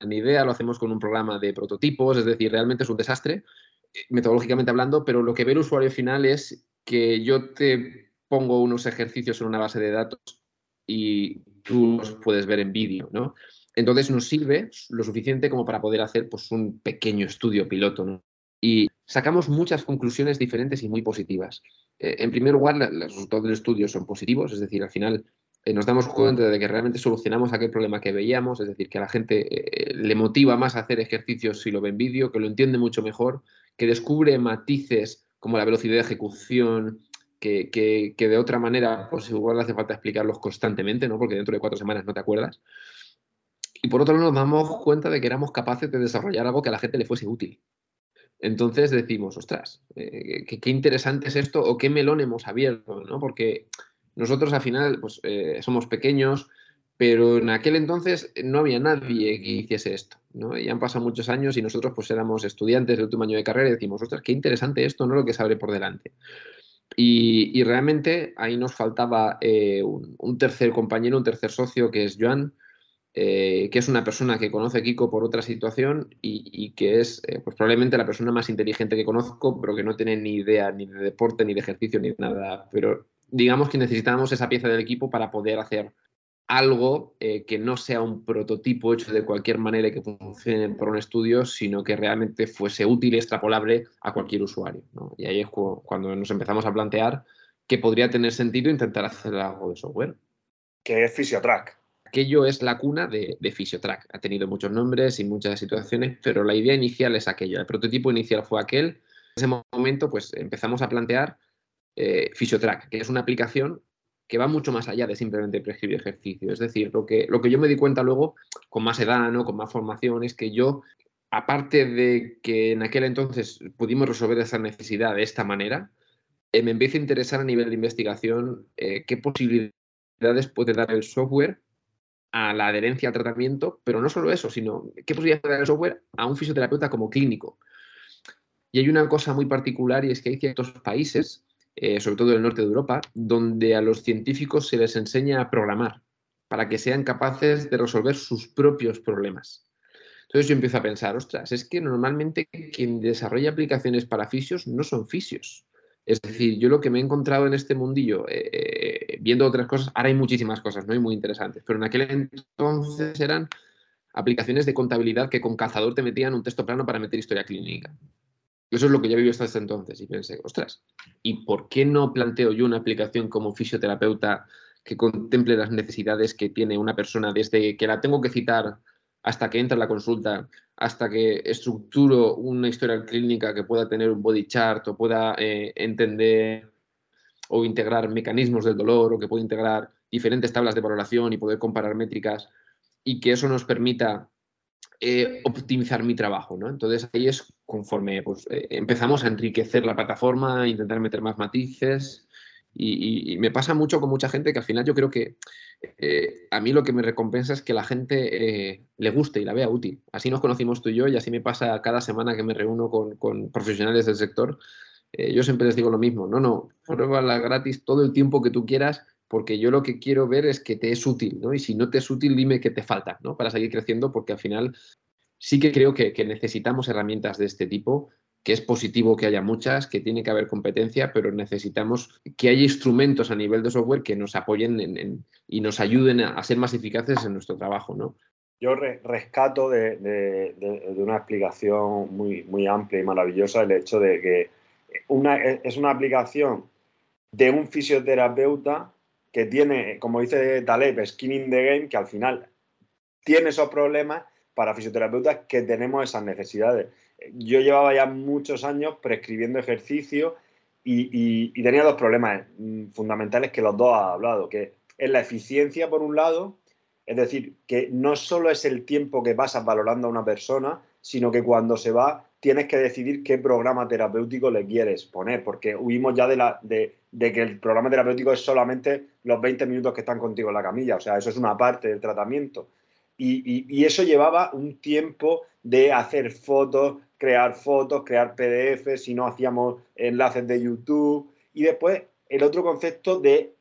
idea, lo hacemos con un programa de prototipos, es decir, realmente es un desastre, eh, metodológicamente hablando, pero lo que ve el usuario final es que yo te pongo unos ejercicios en una base de datos y tú los puedes ver en vídeo, ¿no? Entonces nos sirve lo suficiente como para poder hacer pues, un pequeño estudio piloto, Y sacamos muchas conclusiones diferentes y muy positivas. en primer lugar, los resultados del estudio son positivos, es decir, al final eh, nos damos cuenta de que realmente solucionamos aquel problema que veíamos, es decir, que a la gente eh, le motiva más a hacer ejercicios si lo ve en vídeo, que lo entiende mucho mejor, que descubre matices como la velocidad de ejecución, que, que, de otra manera, pues igual hace falta explicarlos constantemente, ¿no? Porque dentro de cuatro semanas no te acuerdas. Y por otro lado, nos damos cuenta de que éramos capaces de desarrollar algo que a la gente le fuese útil. Entonces decimos, ostras, eh, qué, interesante es esto o qué melón hemos abierto, ¿no? Porque nosotros al final pues, eh, somos pequeños, pero en aquel entonces no había nadie que hiciese esto, ¿no? Y han pasado muchos años y nosotros pues éramos estudiantes del último año de carrera y decimos, ostras, qué interesante esto, no lo que se abre por delante. Y, realmente ahí nos faltaba eh, un, tercer compañero, un tercer socio que es Joan, eh, que es una persona que conoce a Kiko por otra situación y, que es pues probablemente la persona más inteligente que conozco, pero que no tiene ni idea ni de deporte, ni de ejercicio, ni de nada. Pero digamos que necesitábamos esa pieza del equipo para poder hacer algo eh, que no sea un prototipo hecho de cualquier manera y que funcione por un estudio, sino que realmente fuese útil y extrapolable a cualquier usuario. Y ahí es cuando nos empezamos a plantear que podría tener sentido intentar hacer algo de software. Que es Physiotrack. Aquello es la cuna de, de Physiotrack. Ha tenido muchos nombres y muchas situaciones, pero la idea inicial es aquello. El prototipo inicial fue aquel. En ese momento, pues empezamos a plantear eh, Physiotrack, que es una aplicación que va mucho más allá de simplemente prescribir ejercicio. Es decir, lo que, lo que yo me di cuenta luego, con más edad, ¿no? con más formación, es que yo, aparte de que en aquel entonces pudimos resolver esa necesidad de esta manera, eh, me empieza a interesar a nivel de investigación eh, qué posibilidades puede dar el software a la adherencia al tratamiento, pero no solo eso, sino qué posibilidades puede dar el software a un fisioterapeuta como clínico. Y hay una cosa muy particular y es que hay ciertos países eh, sobre todo en el norte de Europa, donde a los científicos se les enseña a programar para que sean capaces de resolver sus propios problemas. Entonces yo empiezo a pensar, ostras, es que normalmente quien desarrolla aplicaciones para fisios no son fisios. Es decir, yo lo que me he encontrado en este mundillo, eh, eh, viendo otras cosas, ahora hay muchísimas cosas, ¿no? hay muy interesantes, pero en aquel entonces eran aplicaciones de contabilidad que con cazador te metían un texto plano para meter historia clínica. Eso es lo que ya vivido hasta ese entonces y pensé, ostras, ¿y por qué no planteo yo una aplicación como fisioterapeuta que contemple las necesidades que tiene una persona desde que la tengo que citar hasta que entra la consulta, hasta que estructuro una historia clínica que pueda tener un body chart o pueda eh, entender o integrar mecanismos del dolor o que pueda integrar diferentes tablas de valoración y poder comparar métricas y que eso nos permita eh, optimizar mi trabajo, ¿no? Entonces ahí es conforme pues, eh, empezamos a enriquecer la plataforma, a intentar meter más matices y, me pasa mucho con mucha gente que al final yo creo que eh, a mí lo que me recompensa es que la gente le guste y la vea útil. Así nos conocimos tú y yo y así me pasa cada semana que me reúno con, profesionales del sector. yo siempre les digo lo mismo, no, no, pruébala gratis todo el tiempo que tú quieras porque yo lo que quiero ver es que te es útil, ¿no? Y si no te es útil, dime qué te falta, ¿no? Para seguir creciendo, porque al final sí que creo que, necesitamos herramientas de este tipo, que es positivo que haya muchas, que tiene que haber competencia, pero necesitamos que haya instrumentos a nivel de software que nos apoyen y nos ayuden a, ser más eficaces en nuestro trabajo, ¿no? Yo rescato de, una explicación muy, muy amplia y maravillosa el hecho de que una, es una aplicación de un fisioterapeuta que tiene, como dice Taleb, skin in the game, que al final tiene esos problemas para fisioterapeutas que tenemos esas necesidades. Yo llevaba ya muchos años prescribiendo ejercicio y, tenía dos problemas mm, fundamentales que los dos ha hablado, que es la eficiencia por un lado, es decir, que no solo es el tiempo que pasas valorando a una persona, sino que cuando se va tienes que decidir qué programa terapéutico le quieres poner, porque huimos ya de, la, de, que el programa terapéutico es solamente los 20 minutos que están contigo en la camilla, o sea, eso es una parte del tratamiento. Y, eso llevaba un tiempo de hacer fotos, crear fotos, crear PDF, si no hacíamos enlaces de YouTube. Y después el otro concepto de,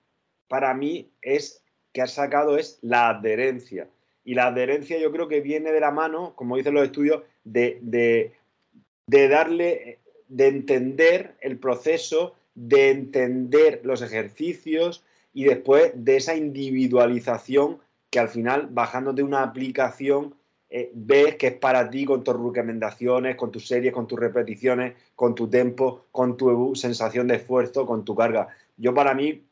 para mí, es que ha sacado es la adherencia. Y la adherencia yo creo que viene de la mano, como dicen los estudios, de, de darle, de entender el proceso, de entender los ejercicios y después de esa individualización que al final, bajándote una aplicación, eh, ves que es para ti con tus recomendaciones, con tus series, con tus repeticiones, con tu tempo, con tu sensación de esfuerzo, con tu carga. Yo para mí,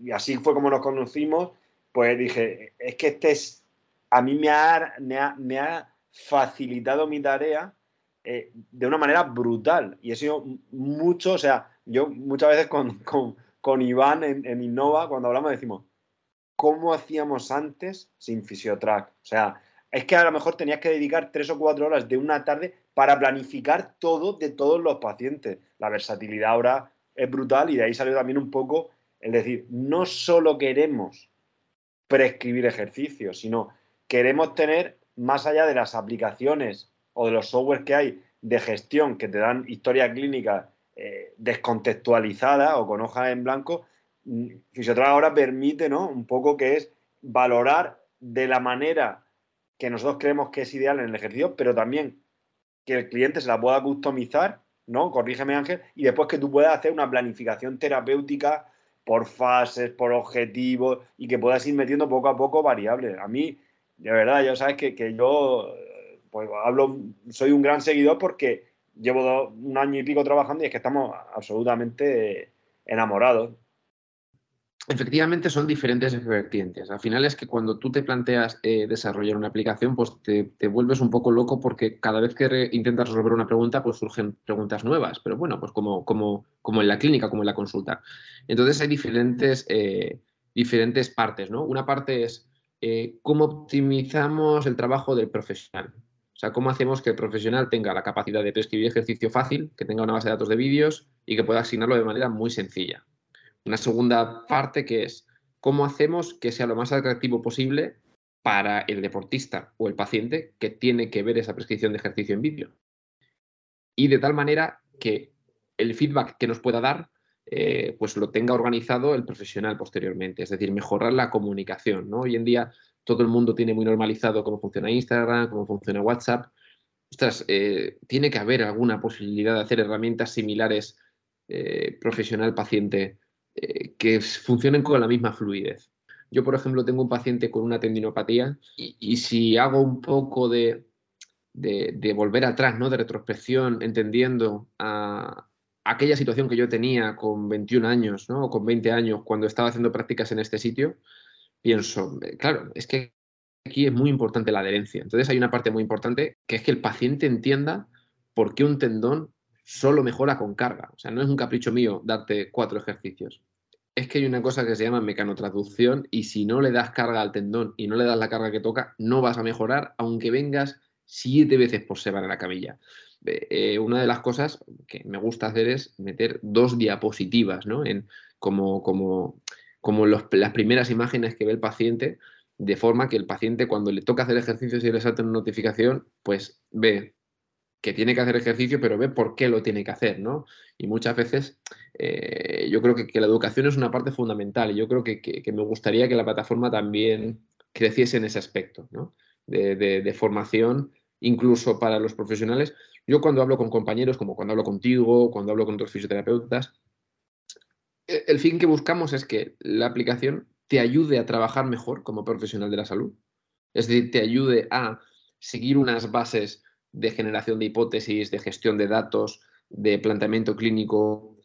y así fue como nos conocimos, pues dije, es que este es, a mí me ha, me ha facilitado mi tarea eh, de una manera brutal. Y he sido mucho, o sea, yo muchas veces con, Iván en, Innova, cuando hablamos, decimos, ¿cómo hacíamos antes sin Fisiotrack? O sea, es que a lo mejor tenías que dedicar tres o cuatro horas de una tarde para planificar todo de todos los pacientes. La versatilidad ahora es brutal y de ahí salió también un poco el decir, no solo queremos prescribir ejercicios, sino queremos tener, más allá de las aplicaciones o de los softwares que hay de gestión que te dan historia clínica eh, descontextualizada o con hojas en blanco, mm, Fisiotrack ahora permite, ¿no? Un poco que es valorar de la manera que nosotros creemos que es ideal en el ejercicio, pero también que el cliente se la pueda customizar, ¿no? Corrígeme Ángel, y después que tú puedas hacer una planificación terapéutica por fases, por objetivos, y que puedas ir metiendo poco a poco variables. A mí, de verdad, ya sabes que, que yo pues hablo, soy un gran seguidor porque llevo un año y pico trabajando y es que estamos absolutamente enamorados. Efectivamente son diferentes vertientes. Al final es que cuando tú te planteas eh, desarrollar una aplicación, pues te, vuelves un poco loco porque cada vez que intentas resolver una pregunta, pues surgen preguntas nuevas. Pero bueno, pues como, como, como en la clínica, como en la consulta. Entonces hay diferentes, eh, diferentes partes, ¿no? Una parte es eh, cómo optimizamos el trabajo del profesional. O sea, cómo hacemos que el profesional tenga la capacidad de prescribir ejercicio fácil, que tenga una base de datos de vídeos y que pueda asignarlo de manera muy sencilla. Una segunda parte que es cómo hacemos que sea lo más atractivo posible para el deportista o el paciente que tiene que ver esa prescripción de ejercicio en vídeo. Y de tal manera que el feedback que nos pueda dar, eh, pues lo tenga organizado el profesional posteriormente. Es decir, mejorar la comunicación. ¿no? Hoy en día todo el mundo tiene muy normalizado cómo funciona Instagram, cómo funciona WhatsApp. Ostras, eh, tiene que haber alguna posibilidad de hacer herramientas similares eh, profesional-paciente eh, que funcionen con la misma fluidez. Yo, por ejemplo, tengo un paciente con una tendinopatía y, si hago un poco de, volver atrás, ¿no? de retrospección, entendiendo aquella situación que yo tenía con 21 años ¿no? o con 20 años cuando estaba haciendo prácticas en este sitio, pienso, eh, claro, es que aquí es muy importante la adherencia. Entonces hay una parte muy importante que es que el paciente entienda por qué un tendón solo mejora con carga. O sea, no es un capricho mío darte cuatro ejercicios. Es que hay una cosa que se llama mecanotraducción y si no le das carga al tendón y no le das la carga que toca, no vas a mejorar aunque vengas siete veces por semana en la camilla. Eh, eh, una de las cosas que me gusta hacer es meter dos diapositivas, ¿no? En, como, como como las primeras imágenes que ve el paciente, de forma que el paciente cuando le toca hacer ejercicio y le salta una notificación, pues ve que tiene que hacer ejercicio, pero ve por qué lo tiene que hacer, ¿no? Y muchas veces eh, yo creo que, la educación es una parte fundamental y yo creo que, me gustaría que la plataforma también creciese en ese aspecto, ¿no? De, de, formación, incluso para los profesionales. Yo cuando hablo con compañeros, como cuando hablo contigo, cuando hablo con otros fisioterapeutas, el fin que buscamos es que la aplicación te ayude a trabajar mejor como profesional de la salud. Es decir, te ayude a seguir unas bases de generación de hipótesis, de gestión de datos, de planteamiento clínico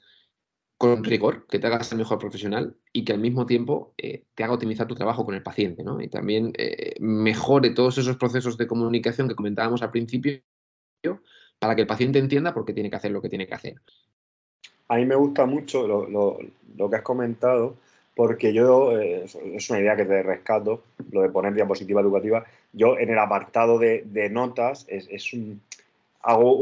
con rigor, que te haga ser mejor profesional y que al mismo tiempo eh, te haga optimizar tu trabajo con el paciente, ¿no? Y también eh, mejore todos esos procesos de comunicación que comentábamos al principio para que el paciente entienda por qué tiene que hacer lo que tiene que hacer. A mí me gusta mucho lo, que has comentado, porque yo, eh, es una idea que te rescato, lo de poner diapositiva educativa. Yo en el apartado de, notas es, un, hago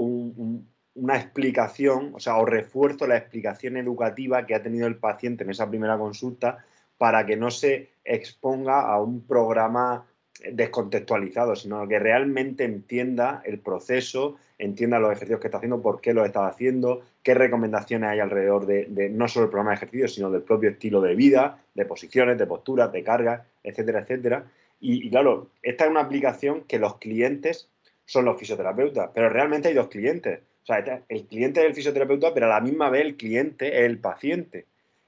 una explicación, o sea, o refuerzo la explicación educativa que ha tenido el paciente en esa primera consulta para que no se exponga a un programa descontextualizado, sino que realmente entienda el proceso, entienda los ejercicios que está haciendo, por qué los está haciendo, qué recomendaciones hay alrededor de, no solo el programa de ejercicios, sino del propio estilo de vida, de posiciones, de posturas, de cargas, etcétera, etcétera. Y, claro, esta es una aplicación que los clientes son los fisioterapeutas, pero realmente hay dos clientes. O sea, el cliente es el fisioterapeuta, pero a la misma vez el cliente es el paciente.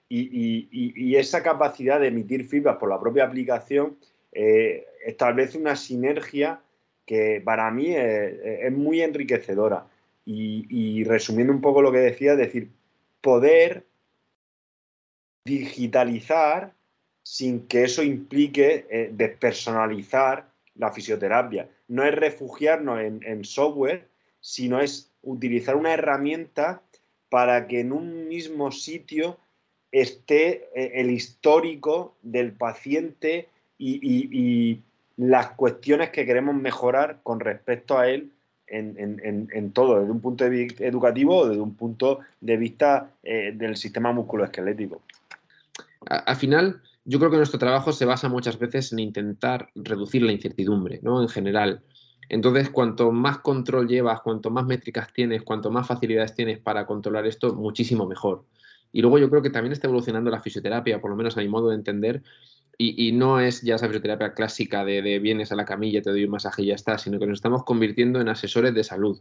Y, esa capacidad de emitir feedback por la propia aplicación eh, establece una sinergia que para mí es, muy enriquecedora. Y, resumiendo un poco lo que decía, es decir, poder digitalizar sin que eso implique eh, despersonalizar la fisioterapia. No es refugiarnos en, software, sino es utilizar una herramienta para que en un mismo sitio esté eh, el histórico del paciente y, las cuestiones que queremos mejorar con respecto a él en, todo, desde un punto de vista educativo o desde un punto de vista eh, del sistema musculoesquelético. Al final, yo creo que nuestro trabajo se basa muchas veces en intentar reducir la incertidumbre, ¿no? En general. Entonces, cuanto más control llevas, cuanto más métricas tienes, cuanto más facilidades tienes para controlar esto, muchísimo mejor. Y luego yo creo que también está evolucionando la fisioterapia, por lo menos a mi modo de entender, y, no es ya esa fisioterapia clásica de, vienes a la camilla, te doy un masaje y ya está, sino que nos estamos convirtiendo en asesores de salud.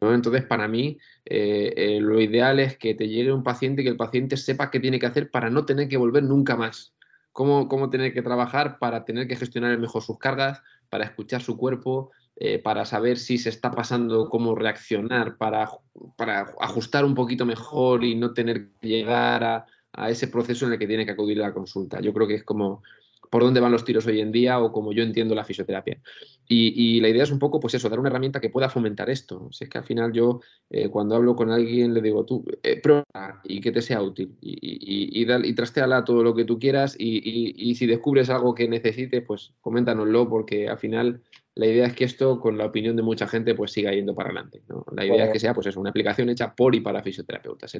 ¿no? Entonces, para mí, eh, eh, lo ideal es que te llegue un paciente y que el paciente sepa qué tiene que hacer para no tener que volver nunca más. Cómo, cómo tener que trabajar para tener que gestionar mejor sus cargas, para escuchar su cuerpo, eh, para saber si se está pasando, cómo reaccionar, para, para ajustar un poquito mejor y no tener que llegar a, a ese proceso en el que tiene que acudir a la consulta. Yo creo que es como por dónde van los tiros hoy en día o como yo entiendo la fisioterapia. Y, la idea es un poco, pues eso, dar una herramienta que pueda fomentar esto. es que al final yo, eh, cuando hablo con alguien, le digo, tú, eh, prueba y que te sea útil. Y, y, y, y trasteala todo lo que tú quieras y, si descubres algo que necesites, pues coméntanoslo porque al final la idea es que esto, con la opinión de mucha gente, pues siga yendo para adelante. La idea es que sea, pues eso, una aplicación hecha por y para fisioterapeutas.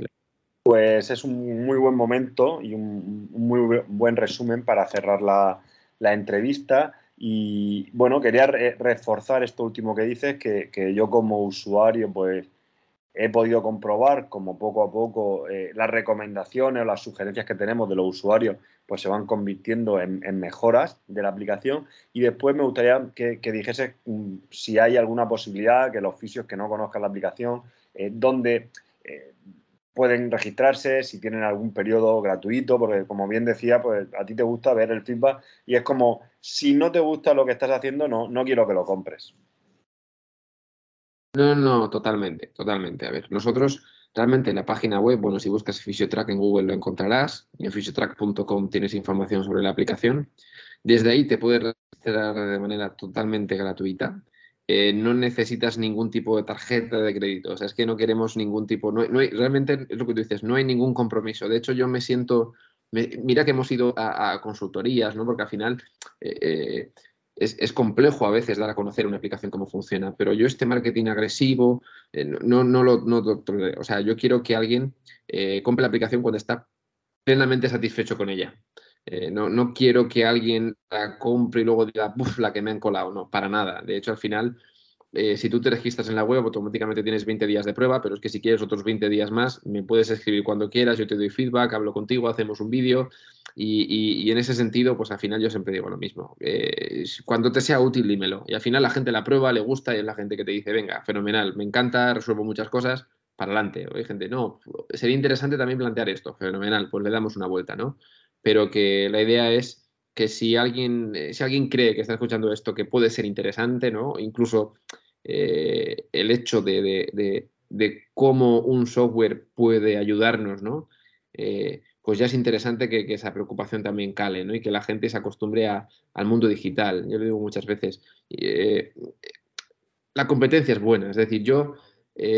Pues es un muy buen momento y un, muy buen resumen para cerrar la, entrevista. Y bueno, quería reforzar esto último que dices, que, yo como usuario pues he podido comprobar como poco a poco eh, las recomendaciones o las sugerencias que tenemos de los usuarios pues se van convirtiendo en, mejoras de la aplicación y después me gustaría que, dijese mm, si hay alguna posibilidad que los fisios que no conozcan la aplicación, eh, donde eh, pueden registrarse, si tienen algún periodo gratuito, porque como bien decía, pues a ti te gusta ver el feedback y es como, si no te gusta lo que estás haciendo, no, no quiero que lo compres. No, no, totalmente, totalmente. A ver, nosotros realmente en la página web, bueno, si buscas Physiotrack en Google lo encontrarás, en physiotrack.com tienes información sobre la aplicación. Desde ahí te puedes registrar de manera totalmente gratuita. Eh, no necesitas ningún tipo de tarjeta de crédito. O sea, es que no queremos ningún tipo, no, hay, realmente es lo que tú dices, no hay ningún compromiso. De hecho, yo me siento, mira que hemos ido a, consultorías, ¿no? Porque al final eh, eh, es, complejo a veces dar a conocer una aplicación cómo funciona, pero yo este marketing agresivo, no, no lo, no, o sea, yo quiero que alguien compre la aplicación cuando está plenamente satisfecho con ella. Eh, no, quiero que alguien la compre y luego diga, uff, la que me han colado. No, para nada. De hecho, al final, eh, si tú te registras en la web, automáticamente tienes 20 días de prueba, pero es que si quieres otros 20 días más, me puedes escribir cuando quieras, yo te doy feedback, hablo contigo, hacemos un vídeo. Y, en ese sentido, pues al final yo siempre digo lo mismo. Eh, cuando te sea útil, dímelo. Y al final la gente la prueba, le gusta y es la gente que te dice, venga, fenomenal, me encanta, resuelvo muchas cosas, para adelante. O hay gente, no, sería interesante también plantear esto, fenomenal, pues le damos una vuelta, ¿no? Pero que la idea es que si alguien, eh, si alguien cree que está escuchando esto que puede ser interesante, ¿no? Incluso eh, el hecho de, de cómo un software puede ayudarnos, ¿no? Eh, pues ya es interesante que, esa preocupación también cale, ¿no? Y que la gente se acostumbre al mundo digital. Yo lo digo muchas veces. La competencia es buena, es decir, yo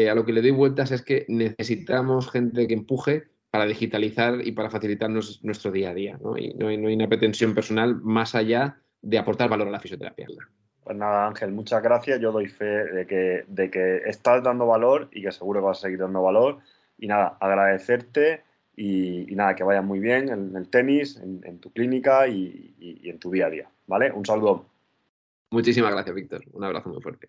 a lo que le doy vueltas es que necesitamos gente que empuje para digitalizar y para facilitarnos nuestro día a día, ¿no? Y no hay, no hay una pretensión personal más allá de aportar valor a la fisioterapia. Pues nada, Ángel, muchas gracias. Yo doy fe de que, de que estás dando valor y que seguro que vas a seguir dando valor. Y nada, agradecerte y, nada, que vaya muy bien en el tenis, en, tu clínica y, y en tu día a día. ¿Vale? Un saludo. Muchísimas gracias, Víctor. Un abrazo muy fuerte.